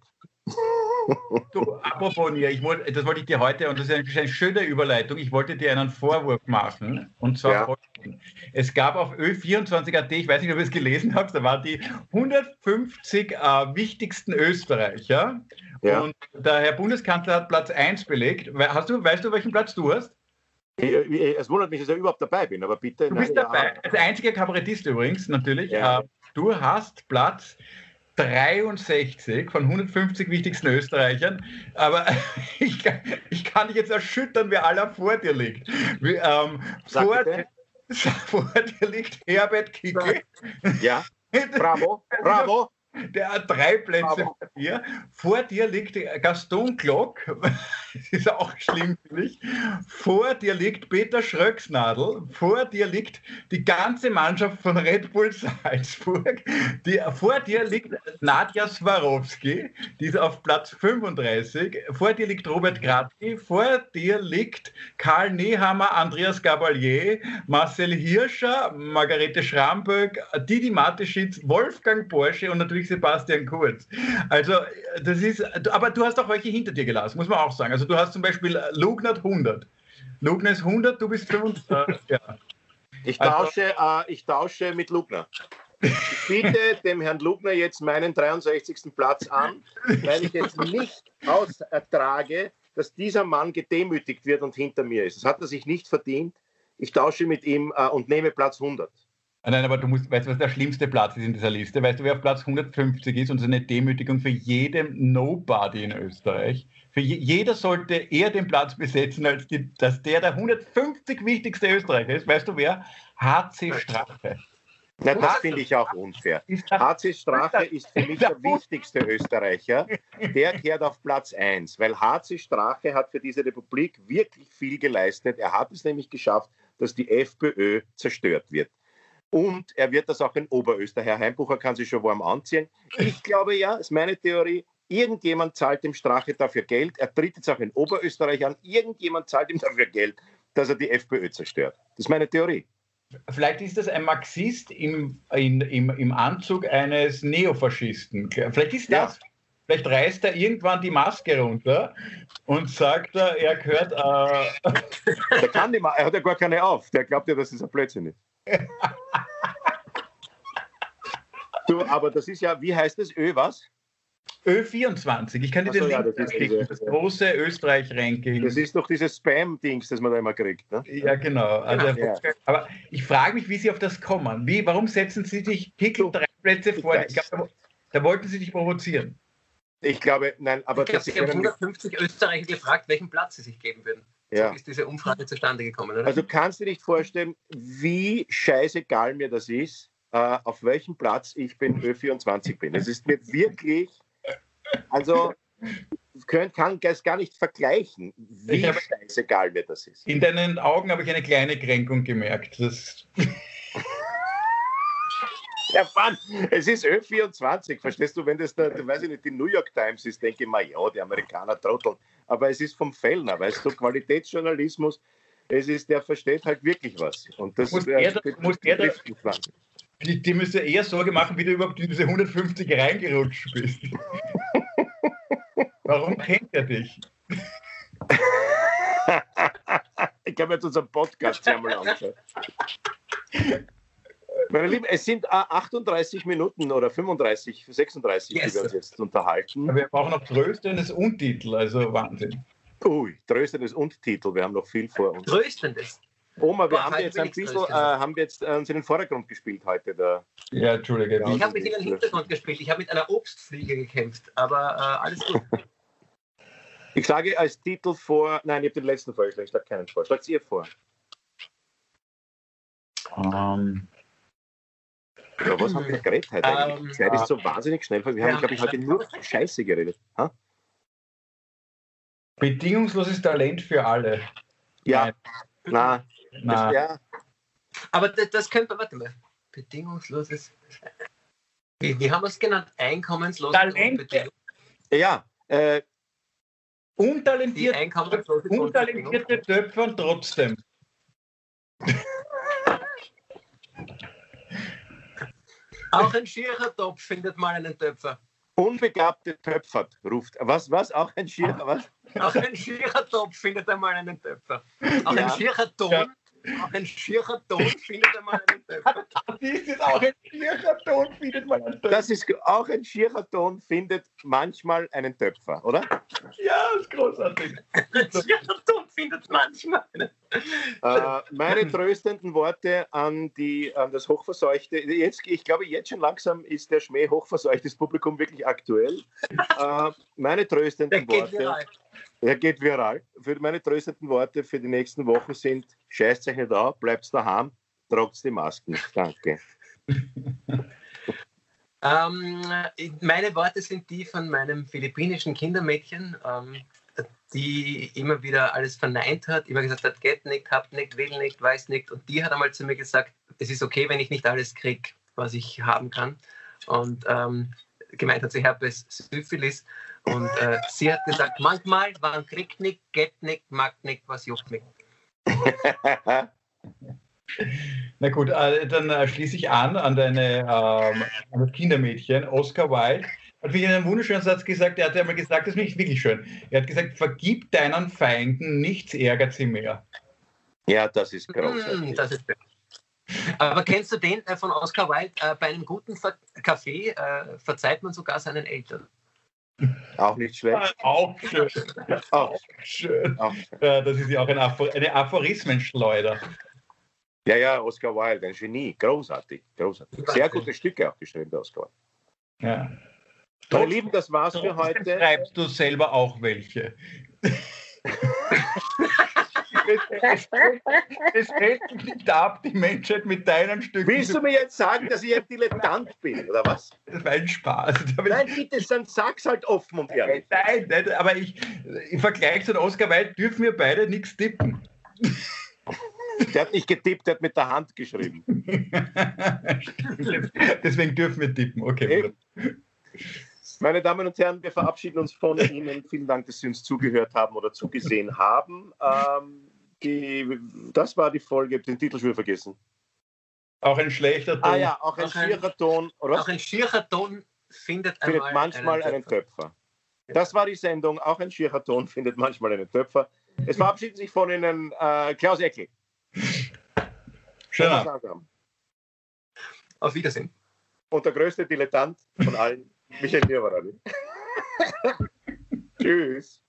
Du, apropos Nia, ich wollte, das wollte ich dir heute, und das ist eine, eine schöne Überleitung, ich wollte dir einen Vorwurf machen. Und zwar, ja. es gab auf Ö24.at, ich weiß nicht, ob du es gelesen hast, da waren die 150 äh, wichtigsten Österreicher. Ja. Und der Herr Bundeskanzler hat Platz 1 belegt. Hast du, weißt du, welchen Platz du hast? Es wundert mich, dass ich überhaupt dabei bin, aber bitte. Du bist nein, dabei, ja. als einziger Kabarettist übrigens, natürlich. Ja. Äh, du hast Platz 63 von 150 wichtigsten Österreichern. Aber <laughs> ich, ich kann dich jetzt erschüttern, wer aller vor dir liegt. Wie, ähm, vor, <laughs> vor, dir liegt Herbert Kicke. Ja, bravo, <laughs> bravo. Der hat drei Plätze Aber. vor dir. Vor dir liegt Gaston Glock, <laughs> das ist auch schlimm, finde ich. Vor dir liegt Peter Schröcksnadel. Vor dir liegt die ganze Mannschaft von Red Bull Salzburg. Die, vor dir liegt Nadja Swarovski, die ist auf Platz 35. Vor dir liegt Robert Gratki. Vor dir liegt Karl Nehammer, Andreas Gabalier, Marcel Hirscher, Margarete Schramböck, Didi Mateschitz, Wolfgang Porsche und natürlich Sebastian Kurz. Also, das ist, aber du hast auch welche hinter dir gelassen, muss man auch sagen. Also, du hast zum Beispiel Lugnat 100. Lugner ist 100, du bist 500. Äh, ja. Ich also tausche, also, äh, ich tausche mit Lugner. Ich biete dem Herrn Lugner jetzt meinen 63. Platz an, weil ich es nicht ausertrage, dass dieser Mann gedemütigt wird und hinter mir ist. Das hat er sich nicht verdient. Ich tausche mit ihm äh, und nehme Platz 100. Ah, nein, aber du musst, weißt du, was der schlimmste Platz ist in dieser Liste? Weißt du, wer auf Platz 150 ist? Und das ist eine Demütigung für jeden Nobody in Österreich. Für je, jeder sollte eher den Platz besetzen, als die, dass der der 150 wichtigste Österreicher ist. Weißt du wer? HC Strache. Na, das finde ich auch unfair. HC Strache ist für mich der wichtigste Österreicher. Der kehrt auf Platz 1, weil HC Strache hat für diese Republik wirklich viel geleistet. Er hat es nämlich geschafft, dass die FPÖ zerstört wird. Und er wird das auch in Oberösterreich. Herr Heimbucher kann sich schon warm anziehen. Ich <laughs> glaube ja, ist meine Theorie, irgendjemand zahlt dem Strache dafür Geld. Er tritt jetzt auch in Oberösterreich an. Irgendjemand zahlt ihm dafür Geld, dass er die FPÖ zerstört. Das ist meine Theorie. Vielleicht ist das ein Marxist im, in, im, im Anzug eines Neofaschisten. Vielleicht ist das. Ja. Vielleicht reißt er irgendwann die Maske runter und sagt, er gehört. Äh <laughs> der kann die er hat ja gar keine auf. Der glaubt ja, dass es ein Blödsinn ist. du, aber das ist ja, wie heißt das? Ö was? Ö24. Ich kann dir so, den ja, Link das, diese, das große Österreich-Ranking. Das ist doch dieses Spam-Dings, das man da immer kriegt. Ne? Ja, genau. Also, ja. Aber ich frage mich, wie Sie auf das kommen. Wie, warum setzen Sie sich Pickel drei Plätze vor? Ich glaub, da, da, wollten Sie dich provozieren. Ich glaube, nein, aber ich glaube, Sie haben 150 Österreicher gefragt, welchen Platz Sie sich geben würden. Ja. So ist diese Umfrage zustande gekommen, oder? Also kannst du dir nicht vorstellen, wie scheißegal mir das ist, äh, auf welchem Platz ich bin Ö24 bin. Es ist mir wirklich also können, kann es gar nicht vergleichen, wie habe, scheißegal mir das ist. In deinen Augen habe ich eine kleine Kränkung gemerkt. Das Mann, es ist Ö24, verstehst du, wenn das da, weiß ich nicht, die New York Times ist, denke ich mal, ja, die Amerikaner trotteln. Aber es ist vom Fellner, weißt du, Qualitätsjournalismus, es ist, der versteht halt wirklich was. Und das muss er, muss er, die, die müsste eher Sorge machen, wie du überhaupt in diese 150 reingerutscht bist. <laughs> Warum kennt er dich? ich habe jetzt unseren Podcast einmal angeschaut. <laughs> Meine Lieben, es sind 38 äh, Minuten oder 35, 36, yes. die wir uns jetzt unterhalten. wir brauchen noch tröstendes Untitel, also Wahnsinn. Ui, tröstendes Untitel, wir haben noch viel vor uns. Tröstendes? Oma, wir Boah, haben jetzt ein bisschen, äh, haben wir jetzt äh, uns in den Vordergrund gespielt heute. Da. Ja, Entschuldige. Ich habe mich in den Hintergrund gespielt. Ich habe mit einer Obstfliege gekämpft, aber äh, alles gut. <laughs> ich schlage als Titel vor, nein, ich habe den letzten vorgeschlagen, ich schlage keinen vor. Schlagt ihr vor. Um, ähm. ja, was haben wir geredet heute eigentlich? Um, ähm, Zeit ist so wahnsinnig schnell. Wir haben, glaube ich, heute nur Scheiße geredet. Ha? Bedingungsloses Talent für alle. Ja, nein. Na. ja. Aber das, das könnte, warte mal, bedingungsloses. Wie, wie haben wir es genannt? Einkommensloses Talente. Ja, äh, untalentierte, untalentierte Töpfer trotzdem. Auch ein schierer Topf findet mal einen Töpfer. Unbegabte Töpfer ruft. Was, was? Auch ein schierer, was? Auch ein schierer Topf findet einmal einen Töpfer. Auch ja. ein schierer Ton ja. Auch ein schierer Ton findet einmal einen Töpfer. <laughs> Das ist auch ein schierer Ton findet mal einen Töpfer. Das ist auch ein schierer Ton findet manchmal einen Töpfer, oder? Ja, das ist großartig. <laughs> Ein schierer Ton findet manchmal einen äh, Meine tröstenden Worte an, die, an das Hochverseuchte. Jetzt, ich glaube, jetzt schon langsam ist der Schmäh hochverseuchtes Publikum wirklich aktuell. Äh, meine tröstenden Worte. Er geht viral. Für meine tröstenden Worte für die nächsten Wochen sind: nicht auf, bleibt daheim, tragt die Masken. Danke. <laughs> Ähm, meine Worte sind die von meinem philippinischen Kindermädchen, ähm, die immer wieder alles verneint hat, immer gesagt hat, geht nicht, hab nicht, will nicht, weiß nicht. Und die hat einmal zu mir gesagt, es ist okay, wenn ich nicht alles kriege, was ich haben kann. Und ähm, gemeint hat sie Herpes Syphilis. Und äh, sie hat gesagt, manchmal, man kriegt nicht, geht nicht, mag nicht, was juckt mich. <laughs> Na gut, äh, dann äh, schließe ich an an deine ähm, an das Kindermädchen, Oscar Wilde. Hat mich einen wunderschönen Satz gesagt, er hat einmal gesagt, das ist nicht wirklich schön. Er hat gesagt, vergib deinen Feinden, nichts ärgert sie mehr. Ja, das ist großartig. Mm, das ist aber kennst du den äh, von Oscar Wilde? Äh, bei einem guten Ver Kaffee äh, verzeiht man sogar seinen Eltern. Auch nicht schlecht. Auch schön. Auch schön. Auch schön. Ja, das ist ja auch ein Aphor eine Aphorismenschleuder. Ja, ja, Oscar Wilde, ein Genie. Großartig. großartig. Sehr gute Stücke auch geschrieben, der Oscar Wilde. Ja. Meine Lieben, das war's für heute. Schreibst du selber auch welche? es hält mich nicht ab, die Menschheit mit deinen Stücken. Willst du mir jetzt sagen, dass ich ein Dilettant bin, oder was? Das war ein Spaß. Nein, bitte, dann sag's halt offen und ehrlich. Nein, nein aber ich, im Vergleich zu Oscar Wilde dürfen wir beide nichts tippen. Der hat nicht getippt, der hat mit der Hand geschrieben. <laughs> Deswegen dürfen wir tippen. Okay. Meine Damen und Herren, wir verabschieden uns von Ihnen. Vielen Dank, dass Sie uns zugehört haben oder zugesehen haben. Ähm, die, das war die Folge, den Titel schon vergessen. Auch ein schlechter Ton. Ah ja, auch ein auch schierer Ton. Oder auch ein schierer Ton findet, findet manchmal einen Töpfer. einen Töpfer. Das war die Sendung. Auch ein schierer Ton <laughs> findet manchmal einen Töpfer. Es verabschieden sich von Ihnen äh, Klaus Eckel. Schön. Auf Wiedersehen. Und der größte Dilettant von allen, Michael Nirvarani. <laughs> Tschüss.